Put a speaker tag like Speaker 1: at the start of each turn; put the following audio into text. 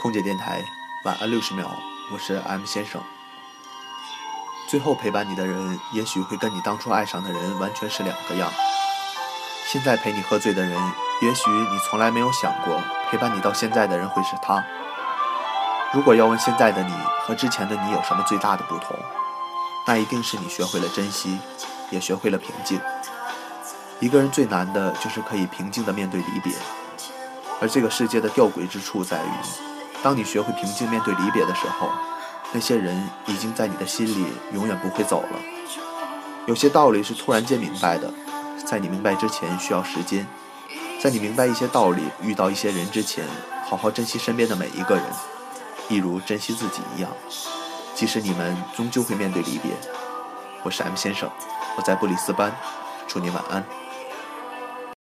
Speaker 1: 空姐电台，晚安六十秒，我是 M 先生。最后陪伴你的人，也许会跟你当初爱上的人完全是两个样。现在陪你喝醉的人，也许你从来没有想过，陪伴你到现在的人会是他。如果要问现在的你和之前的你有什么最大的不同，那一定是你学会了珍惜，也学会了平静。一个人最难的就是可以平静地面对离别。而这个世界的吊诡之处在于，当你学会平静面对离别的时候，那些人已经在你的心里永远不会走了。有些道理是突然间明白的，在你明白之前需要时间。在你明白一些道理、遇到一些人之前，好好珍惜身边的每一个人，一如珍惜自己一样。即使你们终究会面对离别，我是 M 先生，我在布里斯班，祝你晚安。